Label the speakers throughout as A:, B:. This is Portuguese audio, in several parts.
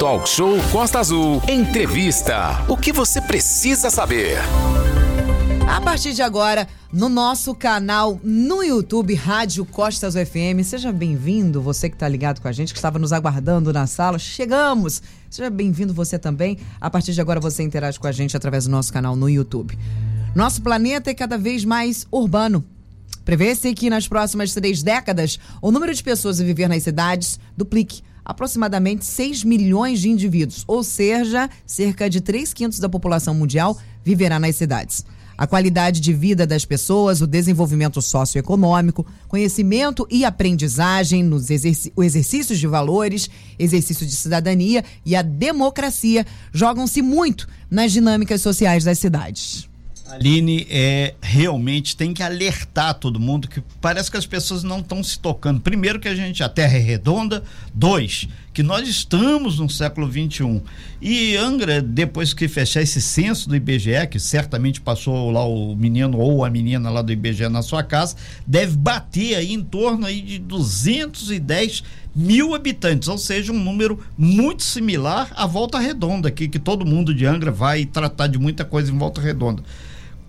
A: Talk Show Costa Azul. Entrevista. O que você precisa saber?
B: A partir de agora, no nosso canal no YouTube, Rádio Costas UFM. Seja bem-vindo, você que está ligado com a gente, que estava nos aguardando na sala. Chegamos! Seja bem-vindo você também. A partir de agora, você interage com a gente através do nosso canal no YouTube. Nosso planeta é cada vez mais urbano. Prevê-se que nas próximas três décadas, o número de pessoas a viver nas cidades duplique aproximadamente 6 milhões de indivíduos, ou seja, cerca de 3 quintos da população mundial viverá nas cidades. A qualidade de vida das pessoas, o desenvolvimento socioeconômico, conhecimento e aprendizagem, nos exerc exercícios de valores, exercício de cidadania e a democracia jogam-se muito nas dinâmicas sociais das cidades.
C: Aline, é, realmente tem que alertar todo mundo que parece que as pessoas não estão se tocando. Primeiro que a gente, a Terra é redonda. Dois, que nós estamos no século XXI. E Angra, depois que fechar esse censo do IBGE, que certamente passou lá o menino ou a menina lá do IBGE na sua casa, deve bater aí em torno aí de 210 mil habitantes, ou seja, um número muito similar à Volta Redonda, aqui, que todo mundo de Angra vai tratar de muita coisa em Volta Redonda.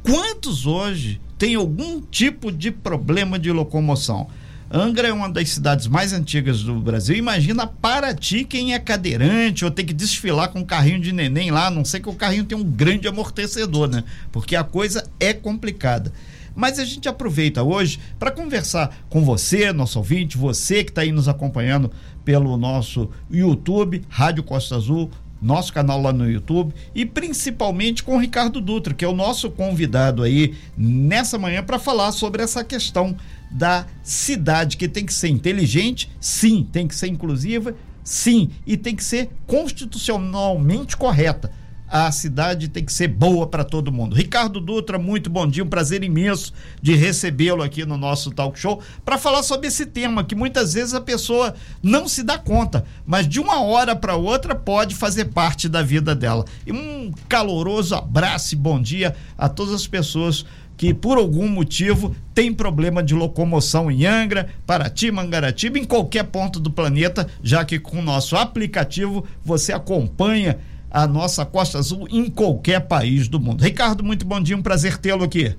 C: Quantos hoje têm algum tipo de problema de locomoção? Angra é uma das cidades mais antigas do Brasil. Imagina Paraty quem é cadeirante ou tem que desfilar com um carrinho de neném lá, a não sei que o carrinho tem um grande amortecedor, né? Porque a coisa é complicada. Mas a gente aproveita hoje para conversar com você, nosso ouvinte, você que está aí nos acompanhando pelo nosso YouTube, Rádio Costa Azul, nosso canal lá no YouTube e principalmente com o Ricardo Dutra, que é o nosso convidado aí nessa manhã para falar sobre essa questão da cidade que tem que ser inteligente, sim, tem que ser inclusiva, sim, e tem que ser constitucionalmente correta a cidade tem que ser boa para todo mundo. Ricardo Dutra, muito bom dia, um prazer imenso de recebê-lo aqui no nosso talk show para falar sobre esse tema que muitas vezes a pessoa não se dá conta, mas de uma hora para outra pode fazer parte da vida dela. E um caloroso abraço e bom dia a todas as pessoas que por algum motivo tem problema de locomoção em Angra, Paraty, Mangaratiba, em qualquer ponto do planeta, já que com o nosso aplicativo você acompanha a nossa Costa Azul em qualquer país do mundo. Ricardo, muito bom dia, um prazer tê-lo aqui.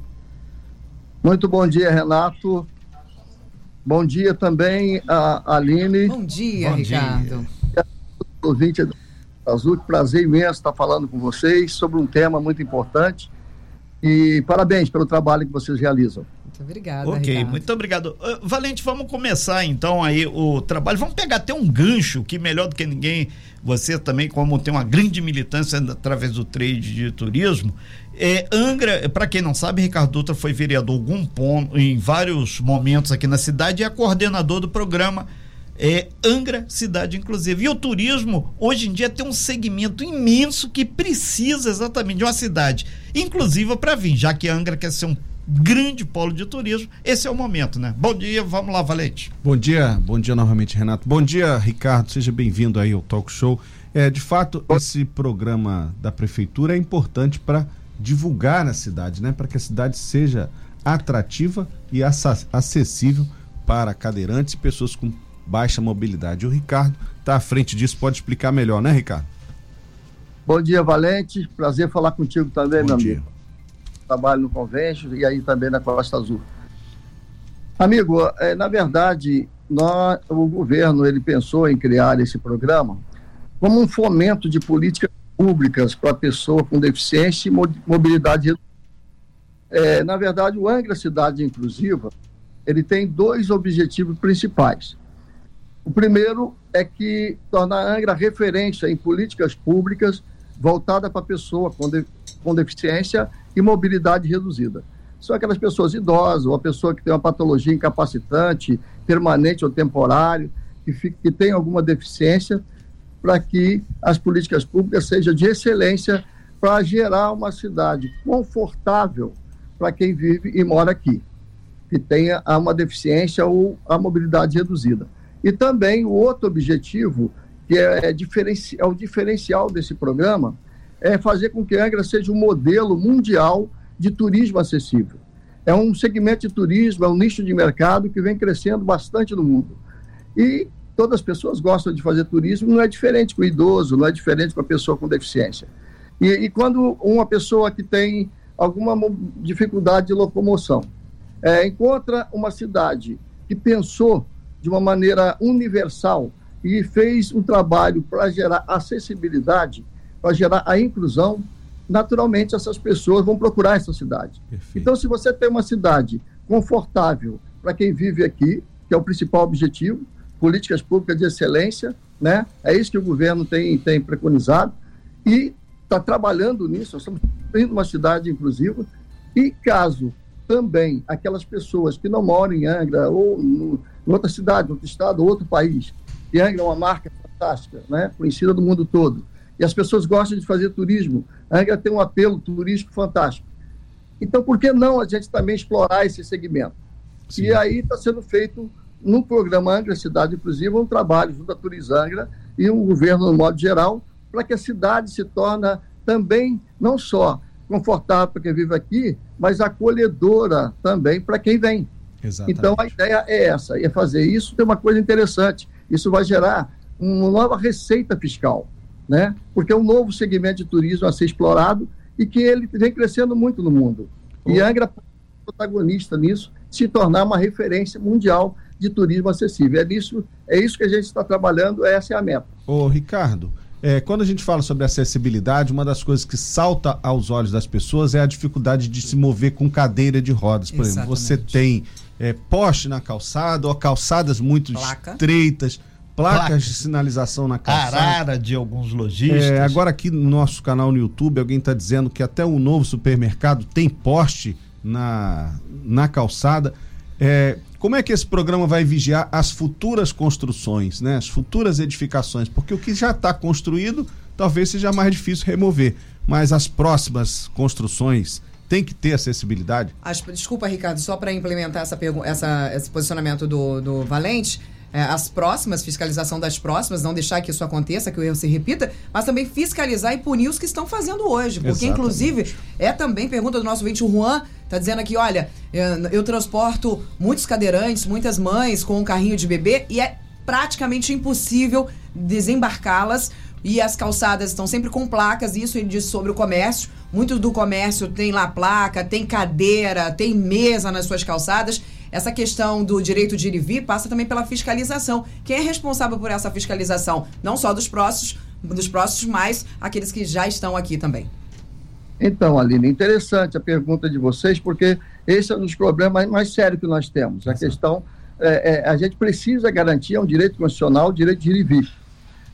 D: Muito bom dia, Renato. Bom dia também a Aline.
B: Bom dia, bom Ricardo. Dia.
D: Ouvinte do Azul, que prazer imenso estar falando com vocês sobre um tema muito importante. E parabéns pelo trabalho que vocês realizam.
B: Muito obrigada.
C: Ok,
B: Ricardo.
C: muito obrigado. Uh, Valente, vamos começar então aí o trabalho. Vamos pegar até um gancho que melhor do que ninguém, você também, como tem uma grande militância através do trade de turismo. É, Angra, para quem não sabe, Ricardo Dutra foi vereador algum ponto, em vários momentos aqui na cidade e é coordenador do programa é, Angra Cidade Inclusive. E o turismo, hoje em dia, tem um segmento imenso que precisa exatamente de uma cidade inclusiva para vir, já que Angra quer ser um grande polo de turismo. Esse é o momento, né? Bom dia, vamos lá, Valente.
E: Bom dia, bom dia novamente, Renato. Bom dia, Ricardo. Seja bem-vindo aí ao Talk Show. É, de fato, esse programa da prefeitura é importante para divulgar a cidade, né? Para que a cidade seja atrativa e acessível para cadeirantes e pessoas com baixa mobilidade. O Ricardo está à frente disso, pode explicar melhor, né, Ricardo?
D: Bom dia, Valente. Prazer falar contigo também,
E: Bom
D: meu
E: dia.
D: amigo trabalho no Convênio e aí também na Costa Azul. Amigo, é, na verdade, nós, o governo ele pensou em criar esse programa como um fomento de políticas públicas para a pessoa com deficiência e mobilidade. É, na verdade, o Angra Cidade Inclusiva ele tem dois objetivos principais. O primeiro é que tornar a Angra referência em políticas públicas voltada para a pessoa com, de, com deficiência e mobilidade reduzida. São aquelas pessoas idosas, ou a pessoa que tem uma patologia incapacitante, permanente ou temporário, que, que tem alguma deficiência, para que as políticas públicas sejam de excelência para gerar uma cidade confortável para quem vive e mora aqui, que tenha uma deficiência ou a mobilidade reduzida. E também o outro objetivo, que é, é, diferenci, é o diferencial desse programa, é fazer com que Angra seja um modelo mundial de turismo acessível. É um segmento de turismo, é um nicho de mercado que vem crescendo bastante no mundo. E todas as pessoas gostam de fazer turismo, não é diferente com o idoso, não é diferente com a pessoa com deficiência. E, e quando uma pessoa que tem alguma dificuldade de locomoção é, encontra uma cidade que pensou de uma maneira universal e fez um trabalho para gerar acessibilidade, para gerar a inclusão, naturalmente essas pessoas vão procurar essa cidade. Perfeito. Então, se você tem uma cidade confortável para quem vive aqui, que é o principal objetivo, políticas públicas de excelência, né? É isso que o governo tem, tem preconizado e está trabalhando nisso. Nós estamos tendo uma cidade inclusiva e caso também aquelas pessoas que não moram em Angra ou no, em outra cidade, outro estado, outro país, e Angra é uma marca fantástica, né? Conhecida do mundo todo e as pessoas gostam de fazer turismo. A Angra tem um apelo turístico fantástico. Então, por que não a gente também explorar esse segmento? Sim. E aí está sendo feito no programa Angra Cidade Inclusiva um trabalho junto à Turizangra e o governo no modo geral para que a cidade se torne também não só confortável para quem vive aqui, mas acolhedora também para quem vem. Exatamente. Então a ideia é essa, é fazer isso. Tem uma coisa interessante, isso vai gerar uma nova receita fiscal né? Porque é um novo segmento de turismo a ser explorado e que ele vem crescendo muito no mundo. E Angra é protagonista nisso, se tornar uma referência mundial de turismo acessível. É isso, é isso que a gente está trabalhando, essa é a meta.
E: Ô, Ricardo, é, quando a gente fala sobre acessibilidade, uma das coisas que salta aos olhos das pessoas é a dificuldade de se mover com cadeira de rodas. Por Exatamente. exemplo, você tem é, poste na calçada ou calçadas muito Placa. estreitas placas de sinalização na calçada.
C: Arara de alguns lojistas.
E: É, agora aqui no nosso canal no YouTube, alguém está dizendo que até o novo supermercado tem poste na, na calçada. É, como é que esse programa vai vigiar as futuras construções, né? as futuras edificações? Porque o que já está construído talvez seja mais difícil remover, mas as próximas construções tem que ter acessibilidade?
B: As, desculpa, Ricardo, só para implementar essa, essa, esse posicionamento do, do Valente, as próximas, fiscalização das próximas, não deixar que isso aconteça, que o erro se repita, mas também fiscalizar e punir os que estão fazendo hoje. Porque, Exatamente. inclusive, é também pergunta do nosso ouvinte, o Juan, tá dizendo aqui, olha, eu, eu transporto muitos cadeirantes, muitas mães com um carrinho de bebê e é praticamente impossível desembarcá-las e as calçadas estão sempre com placas, isso ele diz sobre o comércio. Muito do comércio tem lá placa, tem cadeira, tem mesa nas suas calçadas essa questão do direito de ir e vir passa também pela fiscalização. Quem é responsável por essa fiscalização? Não só dos próximos, dos próximos, mas aqueles que já estão aqui também.
D: Então, Aline, interessante a pergunta de vocês, porque esse é um dos problemas mais sérios que nós temos. A questão, é, é, a gente precisa garantir, é um direito constitucional, o direito de ir e vir.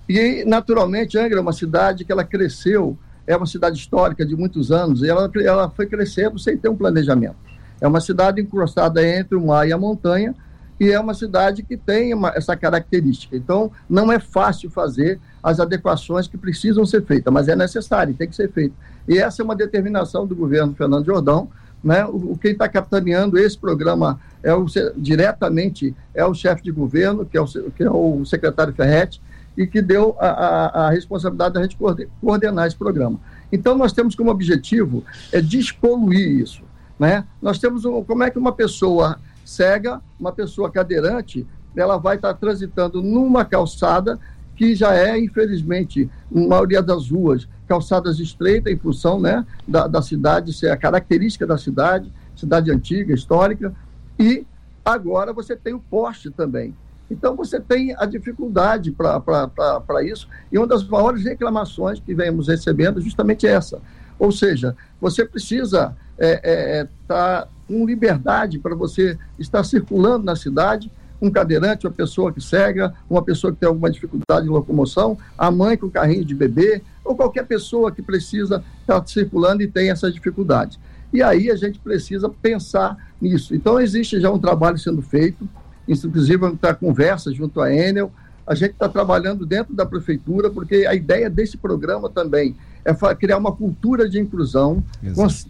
D: E, naturalmente, Angra é uma cidade que ela cresceu, é uma cidade histórica de muitos anos, e ela, ela foi crescendo sem ter um planejamento. É uma cidade encrustada entre o mar e a montanha, e é uma cidade que tem uma, essa característica. Então, não é fácil fazer as adequações que precisam ser feitas, mas é necessário, tem que ser feito. E essa é uma determinação do governo Fernando Jordão. Né? O, quem está capitaneando esse programa é o, diretamente é o chefe de governo, que é o, que é o secretário Ferretti, e que deu a, a, a responsabilidade da gente coordenar esse programa. Então, nós temos como objetivo é despoluir isso. Né? Nós temos um, como é que uma pessoa cega, uma pessoa cadeirante, ela vai estar transitando numa calçada que já é, infelizmente, na maioria das ruas, calçadas estreitas em função né, da, da cidade, ser a característica da cidade, cidade antiga, histórica, e agora você tem o poste também. Então você tem a dificuldade para isso, e uma das maiores reclamações que vemos recebendo é justamente essa. Ou seja, você precisa estar é, é, é, tá com liberdade para você estar circulando na cidade, um cadeirante, uma pessoa que cega, uma pessoa que tem alguma dificuldade de locomoção, a mãe com carrinho de bebê, ou qualquer pessoa que precisa estar circulando e tem essa dificuldade. E aí a gente precisa pensar nisso. Então existe já um trabalho sendo feito, inclusive está conversa junto à Enel, a gente está trabalhando dentro da prefeitura, porque a ideia desse programa também é criar uma cultura de inclusão,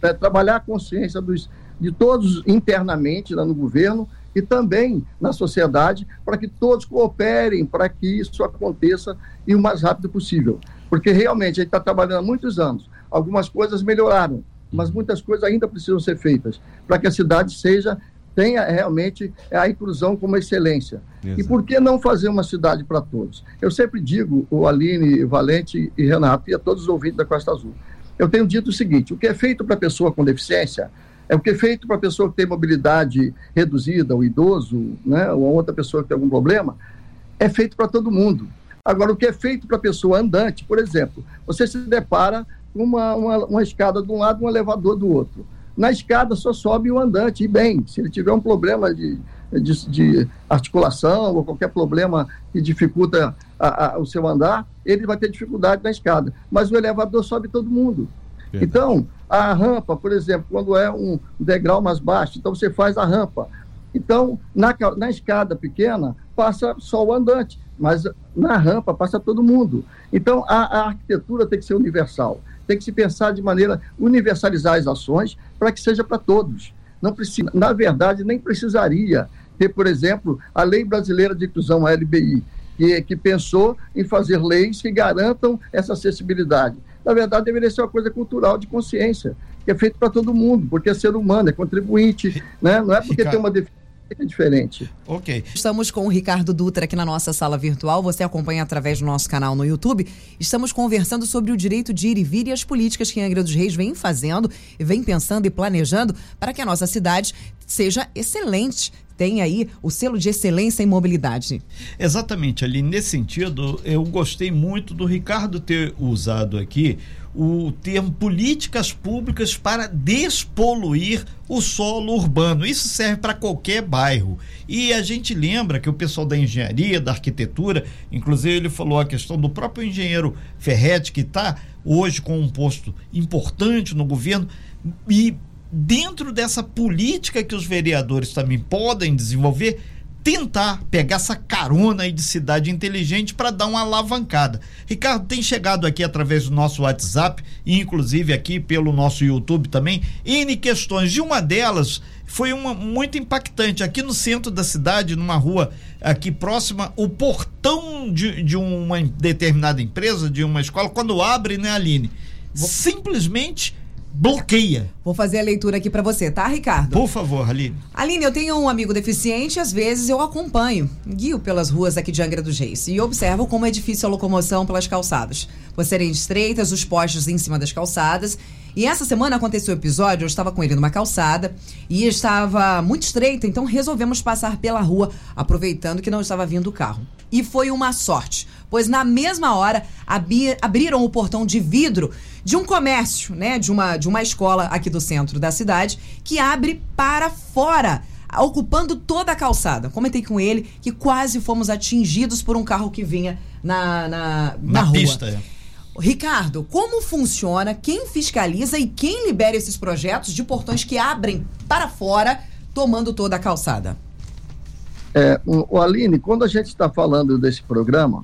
D: é, trabalhar a consciência dos, de todos internamente lá no governo e também na sociedade, para que todos cooperem para que isso aconteça e o mais rápido possível. Porque realmente a gente está trabalhando há muitos anos, algumas coisas melhoraram, mas muitas coisas ainda precisam ser feitas para que a cidade seja tenha realmente a inclusão como excelência.
E: Exato.
D: E por que não fazer uma cidade para todos? Eu sempre digo, o Aline, Valente e Renato, e a todos os ouvintes da Costa Azul, eu tenho dito o seguinte: o que é feito para a pessoa com deficiência é o que é feito para a pessoa que tem mobilidade reduzida, o idoso, né, ou outra pessoa que tem algum problema, é feito para todo mundo. Agora, o que é feito para a pessoa andante, por exemplo, você se depara com uma, uma, uma escada de um lado e um elevador do outro. Na escada só sobe o andante, e bem, se ele tiver um problema de, de, de articulação ou qualquer problema que dificulta a, a, o seu andar, ele vai ter dificuldade na escada. Mas o elevador sobe todo mundo.
E: Verdade.
D: Então, a rampa, por exemplo, quando é um degrau mais baixo, então você faz a rampa. Então, na, na escada pequena, passa só o andante, mas na rampa passa todo mundo. Então, a, a arquitetura tem que ser universal. Tem que se pensar de maneira universalizar as ações para que seja para todos. Não precisa, na verdade, nem precisaria ter, por exemplo, a Lei Brasileira de Inclusão, a LBI, que, que pensou em fazer leis que garantam essa acessibilidade. Na verdade, deveria ser uma coisa cultural de consciência, que é feito para todo mundo, porque é ser humano, é contribuinte, né? não é porque
C: Ricardo.
D: tem uma que é diferente.
C: Ok.
B: Estamos com o Ricardo Dutra aqui na nossa sala virtual. Você acompanha através do nosso canal no YouTube. Estamos conversando sobre o direito de ir e vir e as políticas que Angra dos Reis vem fazendo, e vem pensando e planejando para que a nossa cidade seja excelente. Tenha aí o selo de excelência em mobilidade.
C: Exatamente, ali nesse sentido, eu gostei muito do Ricardo ter usado aqui o termo políticas públicas para despoluir o solo urbano. Isso serve para qualquer bairro. E a gente lembra que o pessoal da engenharia, da arquitetura, inclusive ele falou a questão do próprio engenheiro Ferretti, que está hoje com um posto importante no governo, e dentro dessa política que os vereadores também podem desenvolver, tentar pegar essa carona aí de cidade inteligente para dar uma alavancada. Ricardo, tem chegado aqui através do nosso WhatsApp e inclusive aqui pelo nosso YouTube também, N questões. De uma delas foi uma muito impactante. Aqui no centro da cidade, numa rua aqui próxima, o portão de, de uma determinada empresa, de uma escola, quando abre, né, Aline? Simplesmente bloqueia.
B: Vou fazer a leitura aqui para você, tá, Ricardo?
C: Por favor, Aline.
B: Aline, eu tenho um amigo deficiente, às vezes eu acompanho, guio pelas ruas aqui de Angra dos Reis e observo como é difícil a locomoção pelas calçadas. Por serem estreitas, os postes em cima das calçadas. E essa semana aconteceu o episódio, eu estava com ele numa calçada e estava muito estreita, então resolvemos passar pela rua, aproveitando que não estava vindo o carro. E foi uma sorte, pois na mesma hora abriram o portão de vidro de um comércio, né, de uma, de uma escola aqui do centro da cidade, que abre para fora, ocupando toda a calçada. Comentei com ele que quase fomos atingidos por um carro que vinha na, na, na,
C: Na
B: rua.
C: pista.
B: Ricardo, como funciona, quem fiscaliza e quem libera esses projetos de portões que abrem para fora, tomando toda a calçada?
D: É, o, Aline, quando a gente está falando desse programa,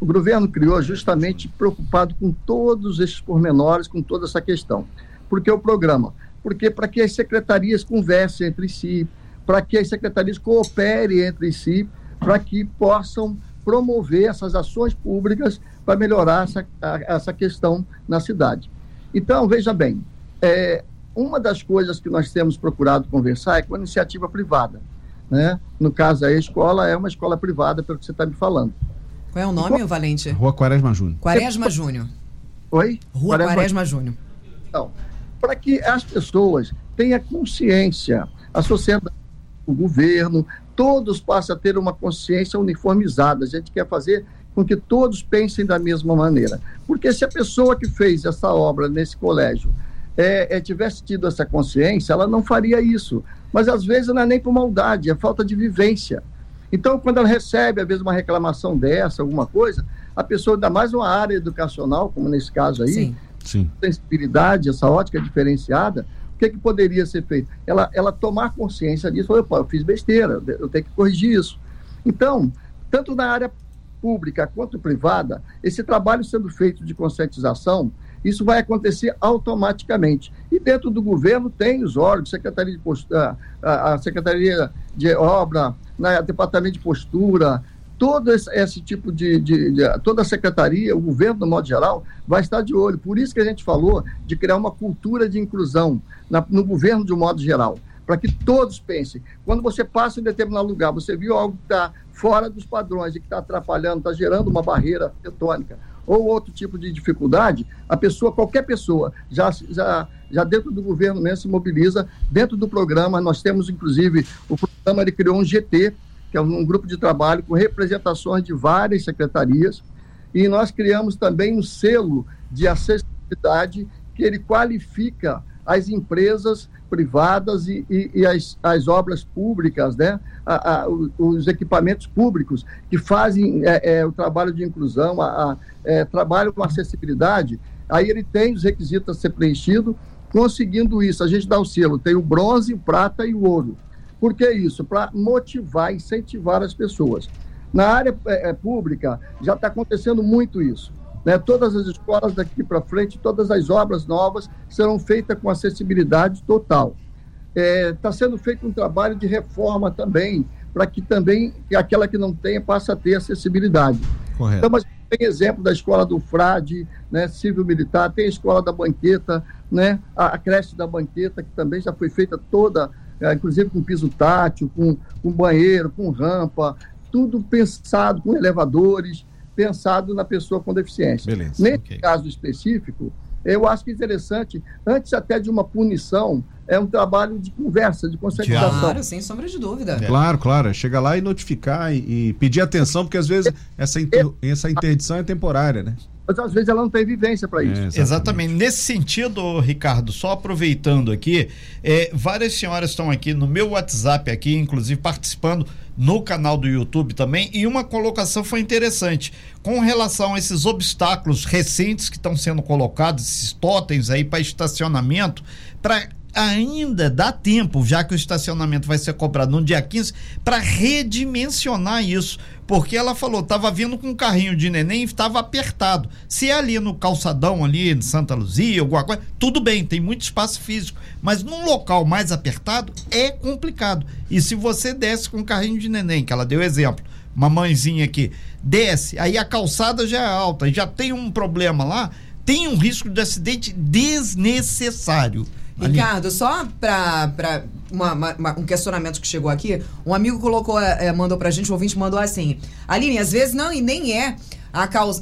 D: o governo criou justamente preocupado com todos esses pormenores, com toda essa questão. Por que o programa? Porque para que as secretarias conversem entre si, para que as secretarias cooperem entre si, para que possam promover essas ações públicas para melhorar essa, a- essa questão na cidade. Então, veja bem, é, uma das coisas que nós temos procurado conversar é com a iniciativa privada. Né? No caso, a escola é uma escola privada, pelo que você está me falando.
B: Qual é o nome, Valente?
E: Rua Quaresma Júnior.
B: Quaresma Júnior.
D: Oi?
B: Rua
D: Quaresma-
B: Quaresma Júnior.
D: Então, para que as pessoas tenham consciência, a sociedade, o governo, todos passem a ter uma consciência uniformizada. A gente quer fazer com que todos pensem da mesma maneira. Porque se a pessoa que fez essa obra nesse colégio é, é, tivesse tido essa consciência, ela não faria isso. Mas às vezes não é nem por maldade, é falta de vivência. Então, quando ela recebe, às vezes, uma reclamação dessa, alguma coisa, a pessoa, ainda mais uma área educacional, como nesse caso aí,
B: Sim.
E: Sim.
D: sensibilidade, essa ótica diferenciada, o que, que poderia ser feito? Ela, ela tomar consciência disso, falar, "Pô, eu fiz besteira, eu tenho que corrigir isso. Então, tanto na área pública quanto privada, esse trabalho sendo feito de conscientização, isso vai acontecer automaticamente. E dentro do governo tem os órgãos, Secretaria de Postura, a, a Secretaria de Obra, né, Departamento de Postura, todo esse, esse tipo de, de, de- toda a secretaria, o governo no modo geral, vai estar de olho. Por isso que a gente falou de criar uma cultura de inclusão na- no governo de um modo geral, para que todos pensem. Quando você passa em determinado lugar, você viu algo que está fora dos padrões e que está atrapalhando, está gerando uma barreira arquitetônica ou outro tipo de dificuldade, a pessoa, qualquer pessoa, já, já, já dentro do governo mesmo se mobiliza. Dentro do programa, nós temos, inclusive, o programa ele criou um GT, que é um grupo de trabalho com representações de várias secretarias, e nós criamos também um selo de acessibilidade que ele qualifica as empresas privadas e, e, e as, as, obras públicas, né? A, a, os equipamentos públicos que fazem é, é, o trabalho de inclusão, a, é, trabalho com acessibilidade, aí ele tem os requisitos a ser preenchido. Conseguindo isso, a gente dá o selo, tem o bronze, o prata e o ouro. Por que isso? Para motivar, incentivar as pessoas. Na área é, é pública, já está acontecendo muito isso. Né? Todas as escolas daqui para frente, todas as obras novas serão feitas com acessibilidade total. Está é, tá sendo feito um trabalho de reforma também, para que também que aquela que não tenha passe a ter acessibilidade. Correto. Então, mas tem exemplo da escola do Frade, né, civil militar, tem a escola da banqueta, né, a, a creche da banqueta, que também já foi feita toda, é, inclusive com piso tátil, com, com banheiro, com rampa, tudo pensado com elevadores pensado na pessoa com deficiência. Beleza, Nesse okay. caso específico, eu acho que é interessante, antes até de uma punição, é um trabalho de conversa, de conscientização.
B: Claro, sem sombra de dúvida.
E: É. Claro, claro. Chega lá e notificar e, e pedir atenção, porque às vezes essa, inter, essa interdição é temporária, né?
D: Mas às vezes ela não tem vivência para isso. É,
C: exatamente. exatamente. Nesse sentido, Ricardo, só aproveitando aqui, é, várias senhoras estão aqui no meu WhatsApp aqui, inclusive participando no canal do YouTube também, e uma colocação foi interessante. Com relação a esses obstáculos recentes que estão sendo colocados, esses totens aí para estacionamento, para ainda dá tempo, já que o estacionamento vai ser cobrado no dia 15, para redimensionar isso. Porque ela falou, estava vindo com um carrinho de neném e estava apertado. Se é ali no calçadão, ali em Santa Luzia, alguma coisa, tudo bem, tem muito espaço físico. Mas num local mais apertado, é complicado. E se você desce com um carrinho de neném, que ela deu exemplo, uma mãezinha aqui, desce, aí a calçada já é alta, já tem um problema lá, tem um risco de acidente desnecessário.
B: Ricardo, só para um questionamento que chegou aqui, um amigo colocou, é, mandou pra gente, o ouvinte mandou assim: Aline, às vezes não, e nem é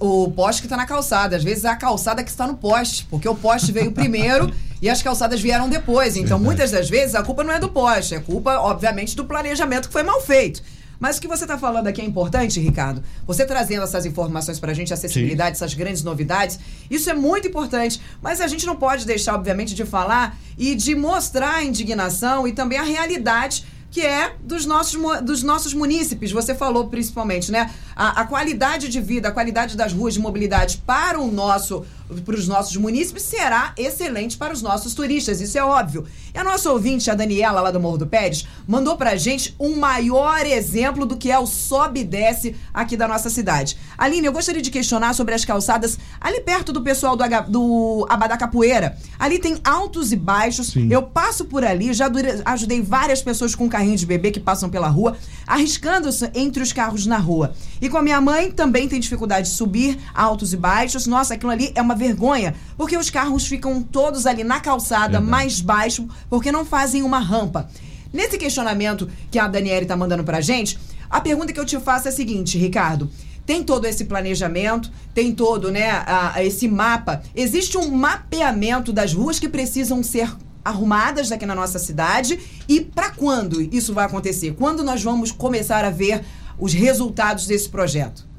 B: o poste que está na calçada, às vezes é a calçada que está no poste, porque o poste veio primeiro e as calçadas vieram depois. Então, Verdade. muitas das vezes, a culpa não é do poste, é culpa, obviamente, do planejamento que foi mal feito. Mas o que você está falando aqui é importante, Ricardo. Você trazendo essas informações para a gente, acessibilidade, Sim. essas grandes novidades, isso é muito importante. Mas a gente não pode deixar, obviamente, de falar e de mostrar a indignação e também a realidade que é dos nossos, dos nossos munícipes. Você falou principalmente, né? A, a qualidade de vida, a qualidade das ruas de mobilidade para o nosso para os nossos munícipes será excelente para os nossos turistas, isso é óbvio. E a nossa ouvinte, a Daniela, lá do Morro do Pérez, mandou pra gente um maior exemplo do que é o sobe e desce aqui da nossa cidade. Aline, eu gostaria de questionar sobre as calçadas ali perto do pessoal do, H, do Abadá Capoeira. Ali tem altos e baixos. Sim. Eu passo por ali, já ajudei várias pessoas com carrinho de bebê que passam pela rua, arriscando-se entre os carros na rua. E com a minha mãe também tem dificuldade de subir altos e baixos. Nossa, aquilo ali é uma vergonha, porque os carros ficam todos ali na calçada, Verdade. mais baixo, porque não fazem uma rampa. Nesse questionamento que a Daniele está mandando pra gente, a pergunta que eu te faço é a seguinte, Ricardo. Tem todo esse planejamento, tem todo, né, a, a esse mapa. Existe um mapeamento das ruas que precisam ser arrumadas aqui na nossa cidade e para quando isso vai acontecer? Quando nós vamos começar a ver os resultados desse projeto?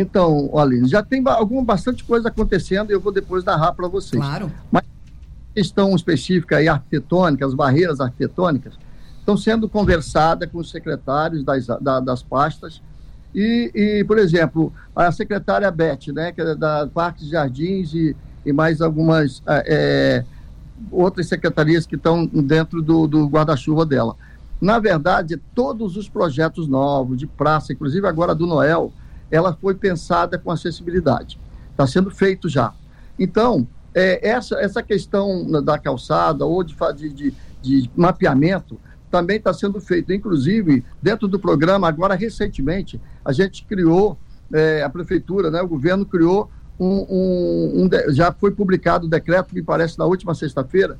D: Então, Aline, já tem alguma bastante coisa acontecendo e eu vou depois narrar para vocês.
B: Claro.
D: Mas questão específica e arquitetônica, as barreiras arquitetônicas, estão sendo conversadas com os secretários das, da, das pastas. E, e, por exemplo, a secretária Beth, né, que é da Parques e Jardins e, e mais algumas é, outras secretarias que estão dentro do, do guarda-chuva dela. Na verdade, todos os projetos novos de praça, inclusive agora do Noel, ela foi pensada com acessibilidade. Está sendo feito já. Então, é, essa, essa questão da calçada ou de, de, de mapeamento também está sendo feito. Inclusive, dentro do programa, agora recentemente, a gente criou, é, a prefeitura, né, o governo criou um, um, um, já foi publicado o decreto, me parece, na última sexta-feira,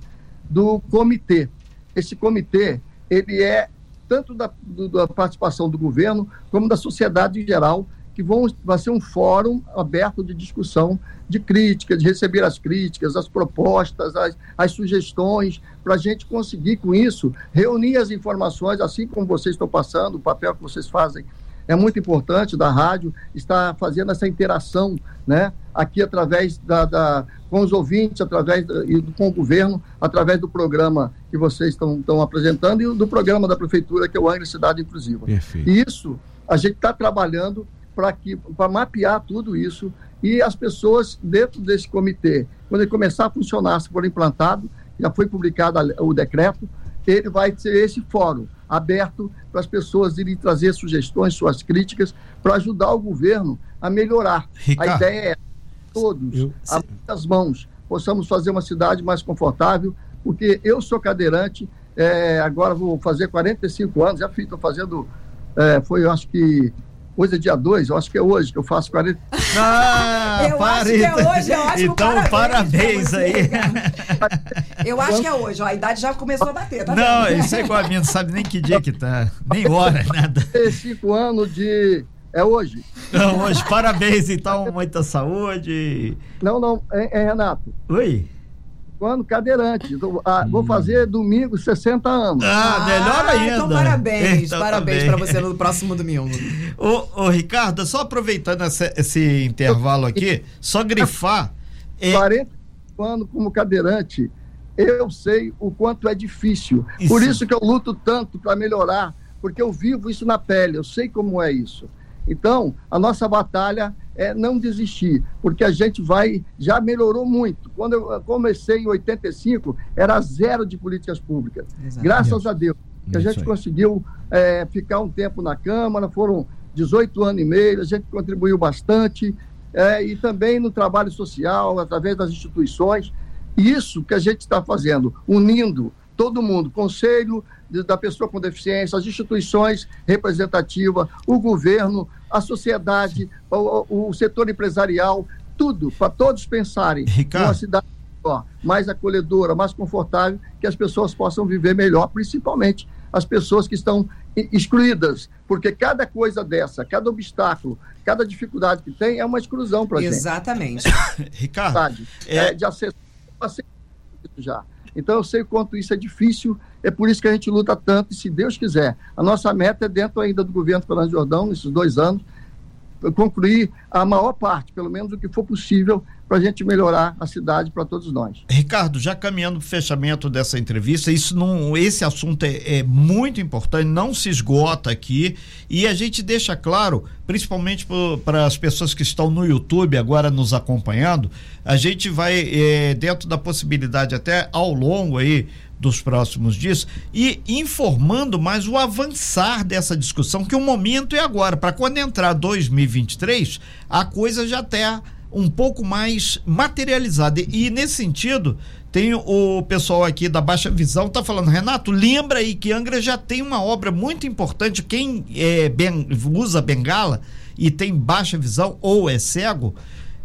D: do comitê. esse comitê, ele é tanto da, do, da participação do governo como da sociedade em geral, que vão, vai ser um fórum aberto de discussão, de críticas, de receber as críticas, as propostas, as, as sugestões, para a gente conseguir, com isso, reunir as informações, assim como vocês estão passando, o papel que vocês fazem é muito importante da rádio estar fazendo essa interação, né? Aqui através da, da com os ouvintes, através e com o governo, através do programa que vocês estão, estão apresentando e do programa da prefeitura que é o Angra Cidade Inclusiva. Perfeito. E isso a gente está trabalhando para que para mapear tudo isso e as pessoas dentro desse comitê, quando ele começar a funcionar, se for implantado, já foi publicado o decreto, ele vai ser esse fórum aberto para as pessoas irem trazer sugestões, suas críticas, para ajudar o governo a melhorar. Ricardo, a ideia é todos, eu... a muitas mãos, possamos fazer uma cidade mais confortável, porque eu sou cadeirante, é, agora vou fazer 45 anos, já estou fazendo, é, foi eu acho que Hoje é dia 2, eu acho que é hoje que eu faço 40.
B: Ah, eu acho que é hoje, eu acho
C: Então, parabéns, parabéns aí.
B: eu acho que é hoje, ó, a idade já começou a bater, tá
C: Não, vendo? isso é igual a minha, não sabe nem que dia que tá, nem hora, nada.
D: Cinco anos de. É hoje.
C: Não, hoje, parabéns, então, muita saúde.
D: Não, não, é, é Renato.
C: Oi
D: ano cadeirante. Então, ah, hum. Vou fazer domingo 60 anos.
C: Ah, melhor ah, ainda.
B: Então, parabéns. Então, parabéns para você no próximo domingo.
C: ô, ô, Ricardo, só aproveitando esse, esse intervalo aqui, só grifar.
D: É... 40 anos como cadeirante, eu sei o quanto é difícil. Isso. Por isso que eu luto tanto para melhorar, porque eu vivo isso na pele, eu sei como é isso. Então, a nossa batalha é não desistir, porque a gente vai, já melhorou muito. Quando eu comecei em 85, era zero de políticas públicas. Exatamente. Graças a Deus, que a gente conseguiu é, ficar um tempo na Câmara, foram 18 anos e meio, a gente contribuiu bastante, é, e também no trabalho social, através das instituições. Isso que a gente está fazendo, unindo todo mundo, conselho da pessoa com deficiência, as instituições representativas, o governo, a sociedade, o, o setor empresarial, tudo, para todos pensarem
C: Ricardo.
D: uma cidade melhor, mais acolhedora, mais confortável, que as pessoas possam viver melhor, principalmente as pessoas que estão excluídas, porque cada coisa dessa, cada obstáculo, cada dificuldade que tem é uma exclusão para a gente.
B: Exatamente.
C: Ricardo,
D: é... é de acesso já. Então eu sei o quanto isso é difícil, é por isso que a gente luta tanto, e se Deus quiser, a nossa meta é dentro ainda do governo Fernando Jordão, nesses dois anos, concluir a maior parte, pelo menos o que for possível, para a gente melhorar a cidade para todos nós.
C: Ricardo, já caminhando para o fechamento dessa entrevista, isso não, esse assunto é, é, muito importante, não se esgota aqui e a gente deixa claro, principalmente para as pessoas que estão no YouTube agora nos acompanhando, a gente vai é, dentro da possibilidade até ao longo aí dos próximos dias e informando mais o avançar dessa discussão, que o momento é agora. Para quando entrar 2023, a coisa já está um pouco mais materializada. E, nesse sentido, tem o pessoal aqui da Baixa Visão tá falando, Renato, lembra aí que Angra já tem uma obra muito importante. Quem é, ben, usa bengala e tem baixa visão ou é cego,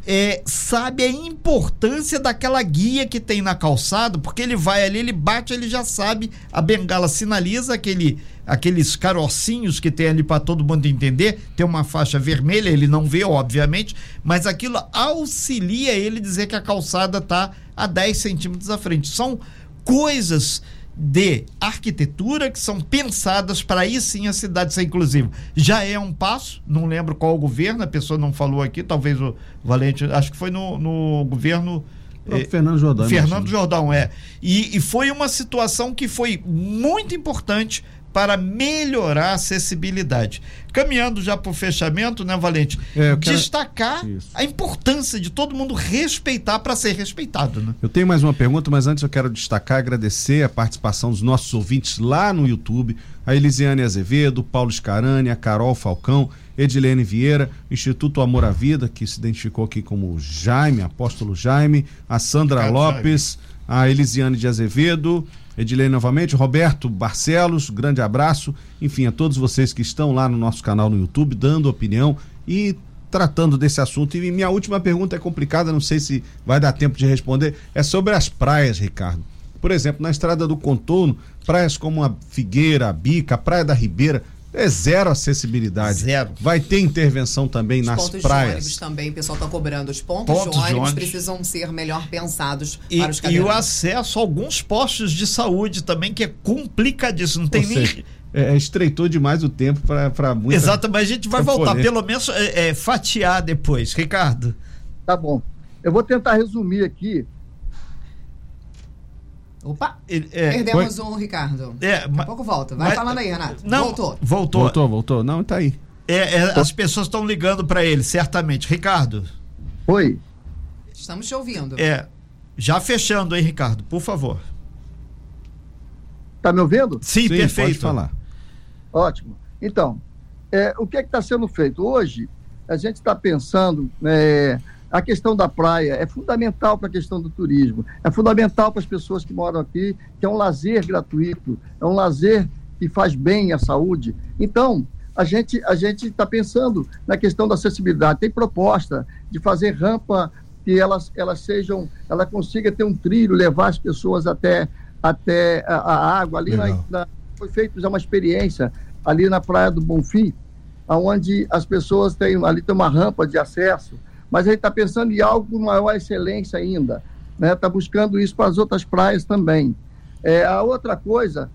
C: é, sabe a importância daquela guia que tem na calçada, porque ele vai ali, ele bate, ele já sabe, a bengala sinaliza aquele, aqueles carocinhos que tem ali para todo mundo entender, tem uma faixa vermelha, ele não vê, obviamente, mas aquilo auxilia ele dizer que a calçada está a 10 centímetros à frente. São coisas de arquitetura que são pensadas para aí sim a cidade ser inclusiva. Já é um passo, não lembro qual governo, a pessoa não falou aqui, talvez o Valente, acho que foi no, no governo.
E: É, Fernando Jordão.
C: Fernando Jordão, é. E, e foi uma situação que foi muito importante para melhorar a acessibilidade. Caminhando já para o fechamento, né, Valente? É, quero... Destacar Isso. a importância de todo mundo respeitar para ser respeitado. Né?
E: Eu tenho mais uma pergunta, mas antes eu quero destacar, agradecer a participação dos nossos ouvintes lá no YouTube, a Elisiane Azevedo, Paulo Scarani, a Carol Falcão, Edilene Vieira, Instituto Amor à Vida, que se identificou aqui como Jaime, apóstolo Jaime, a Sandra Lopes, a Elisiane de Azevedo, Edilei novamente, Roberto Barcelos, grande abraço. Enfim, a todos vocês que estão lá no nosso canal no YouTube, dando opinião e tratando desse assunto. E minha última pergunta é complicada, não sei se vai dar tempo de responder. É sobre as praias, Ricardo. Por exemplo, na estrada do contorno, praias como a Figueira, a Bica, a Praia da Ribeira, é zero acessibilidade.
C: Zero.
E: Vai ter intervenção também
B: Os
E: nas
B: pontos de
E: praias.
B: ônibus também, o pessoal está cobrando. Os pontos,
C: Pontos
B: de,
C: de
B: ônibus
C: ônibus.
B: precisam ser melhor pensados
C: E,
B: para os
C: e o acesso a alguns postos de saúde também, que é complicadíssimo. Não tem
E: Ou
C: nem.
E: seja, é, estreitou demais o tempo para muita.
C: Exato, mas a gente vai voltar, pelo menos é, é, fatiar depois. Ricardo.
D: Tá bom. Eu vou tentar resumir aqui.
B: Opa!
C: ele- é,
B: Perdemos um, Ricardo.
C: é,
B: Daqui a pouco volta. Vai
C: mas-
B: falando aí, Renato.
C: Não,
B: Voltou.
C: Voltou.
E: Voltou, voltou. Não, tá aí.
C: É, é, as pessoas estão ligando para ele, certamente. Ricardo,
D: Oi.
B: Estamos te ouvindo.
C: é, já fechando, hein, Ricardo, por favor.
D: Tá me ouvindo?
C: Sim,
E: Sim,
C: perfeito.
E: Pode falar.
D: Ótimo. Então, é, o que é que está sendo feito? Hoje, a gente está pensando, é, a questão da praia é fundamental para a questão do turismo, é fundamental para as pessoas que moram aqui, que é um lazer gratuito, é um lazer que faz bem à saúde. Então, a gente a gente está pensando na questão da acessibilidade. Tem proposta de fazer rampa que elas, elas sejam, ela consiga ter um trilho, levar as pessoas até, até a, a água ali na,
E: Legal.
D: na- foi feita já uma experiência ali na Praia do Bonfim, onde as pessoas têm, ali tem uma rampa de acesso, mas gente está pensando em algo com maior excelência ainda, né? Está buscando isso para as outras praias também. É, a outra coisa,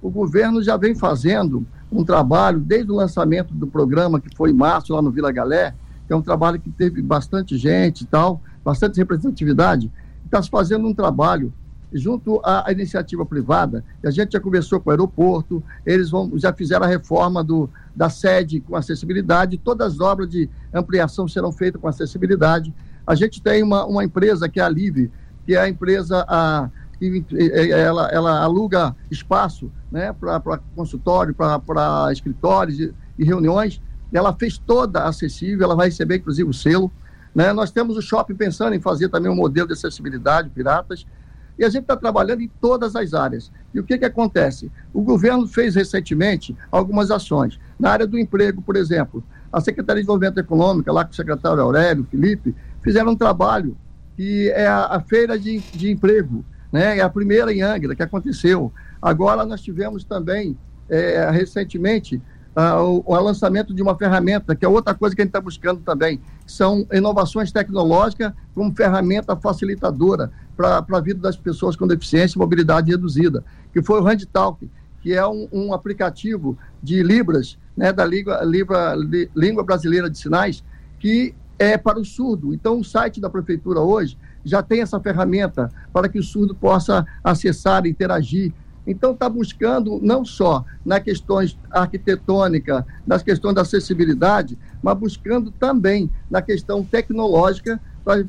D: o governo já vem fazendo um trabalho desde o lançamento do programa que foi em março lá no Vila Galé, que é um trabalho que teve bastante gente e tal, bastante representatividade, está se fazendo um trabalho junto à iniciativa privada, a gente já conversou com o aeroporto, eles vão, já fizeram a reforma do, da sede com acessibilidade, todas as obras de ampliação serão feitas com acessibilidade. A gente tem uma, uma empresa que é a Live, que é a empresa a, que eh, ela, ela aluga espaço né, para consultório, para escritórios e, e reuniões. Ela fez toda acessível, ela vai receber inclusive o selo. Né? Nós temos o shopping pensando em fazer também um modelo de acessibilidade, piratas. E a gente está trabalhando em todas as áreas. E o que, que acontece? O governo fez recentemente algumas ações. Na área do emprego, por exemplo, a Secretaria de Desenvolvimento Econômico, lá com o secretário Aurélio, Felipe, fizeram um trabalho que é a, a feira de, de emprego, né? É a primeira em Angra que aconteceu. Agora nós tivemos também, é, recentemente, o, o lançamento de uma ferramenta, que é outra coisa que a gente está buscando também, são inovações tecnológicas como ferramenta facilitadora para a vida das pessoas com deficiência e mobilidade reduzida, que foi o HandTalk, que é um, um aplicativo de Libras, né, da língua, língua, brasileira de sinais, que é para o surdo. Então, o site da prefeitura hoje já tem essa ferramenta para que o surdo possa acessar, interagir. Então, está buscando não só na questões arquitetônica, nas questões da acessibilidade, mas buscando também na questão tecnológica para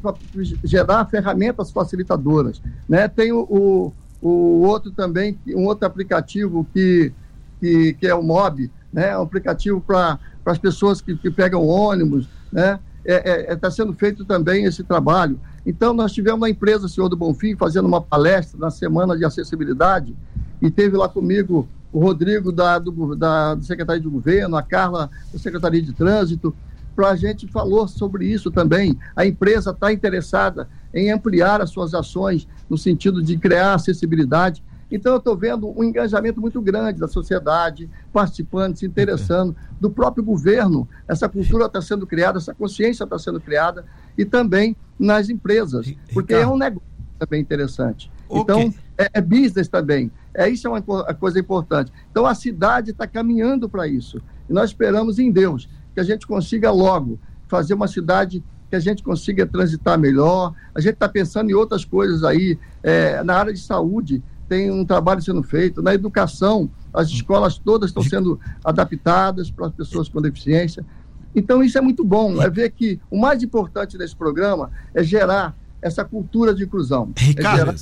D: gerar ferramentas facilitadoras. Né? Tem o, o, o outro também, um outro aplicativo que, que, que é o MOB, né? É um aplicativo para as pessoas que, que pegam ônibus, né? Está é, é, tá sendo feito também esse trabalho. Então, nós tivemos uma empresa, Senhor do Bonfim, fazendo uma palestra na Semana de Acessibilidade, e teve lá comigo o Rodrigo da, do, da Secretaria de Governo, a Carla da Secretaria de Trânsito, a gente falou sobre isso também. A empresa está interessada em ampliar as suas ações no sentido de criar acessibilidade. Então, eu estou vendo um engajamento muito grande da sociedade, participando, se interessando, do próprio governo. Essa cultura está sendo criada, essa consciência está sendo criada, e também nas empresas, porque é um negócio também interessante. Então, é, é business também. É, isso é uma coisa importante. Então, a cidade está caminhando para isso. E nós esperamos em Deus que a gente consiga logo fazer uma cidade que a gente consiga transitar melhor. A gente está pensando em outras coisas aí. É, na área de saúde, tem um trabalho sendo feito. Na educação, as escolas todas estão sendo adaptadas para as pessoas com deficiência. Então, isso é muito bom. É ver que o mais importante desse programa é gerar essa cultura de inclusão.
C: Ricardo,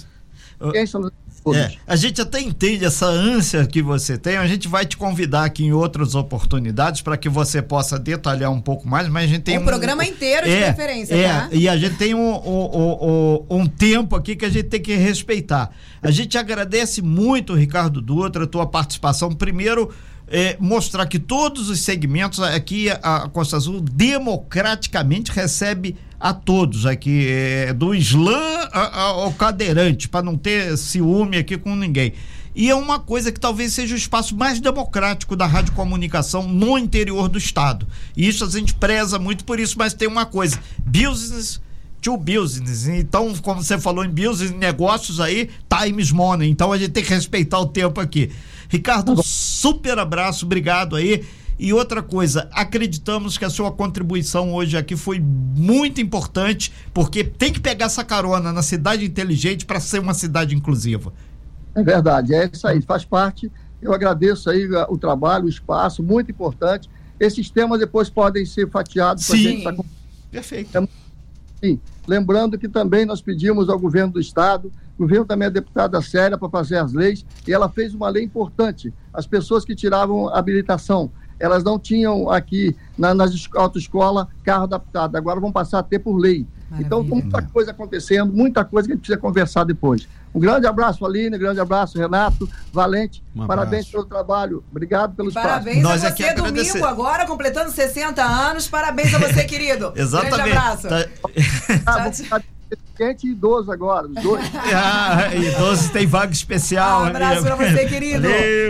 D: é gerar...
C: É, a gente até entende essa ânsia que você tem. A gente vai te convidar aqui em outras oportunidades para que você possa detalhar um pouco mais, mas a gente tem
B: um,
C: um
B: programa inteiro de
C: é,
B: referência,
C: é,
B: tá?
C: E a gente tem um, um, um, tempo aqui que a gente tem que respeitar. A gente agradece muito, Ricardo Dutra, a tua participação. Primeiro, é, mostrar que todos os segmentos aqui a Costa Azul democraticamente recebe a todos aqui, é, do slam ao cadeirante, para não ter ciúme aqui com ninguém. E é uma coisa que talvez seja o espaço mais democrático da radiocomunicação no interior do estado. E isso a gente preza muito por isso, mas tem uma coisa: business to business. Então, como você falou em business, negócios aí, times money. Então a gente tem que respeitar o tempo aqui. Ricardo, super abraço, obrigado aí. E outra coisa, acreditamos que a sua contribuição hoje aqui foi muito importante, porque tem que pegar essa carona na cidade inteligente para ser uma cidade inclusiva.
D: É verdade, é isso aí, faz parte. Eu agradeço aí o trabalho, o espaço, muito importante. Esses temas depois podem ser fatiados
C: para a gente. Tá... Perfeito.
D: Sim. Lembrando que também nós pedimos ao governo do Estado, o governo também é deputada séria para fazer as leis, e ela fez uma lei importante. As pessoas que tiravam habilitação, elas não tinham aqui na, nas autoescolas carro adaptado, agora vão passar a ter por lei. Maravilha. Então, muita coisa acontecendo, muita coisa que a gente precisa conversar depois. Um grande abraço, Aline, um grande abraço, Renato, Valente. Um parabéns pelo trabalho. Obrigado pelo espaço.
B: Parabéns Nós a é você, é domingo agora, completando 60 anos. Parabéns a você, querido.
C: Exatamente. Grande abraço. Tá...
D: Ah, e idoso agora, os dois.
C: ah, idosos tem vaga especial. Um
B: abraço pra você, querido. Valeu.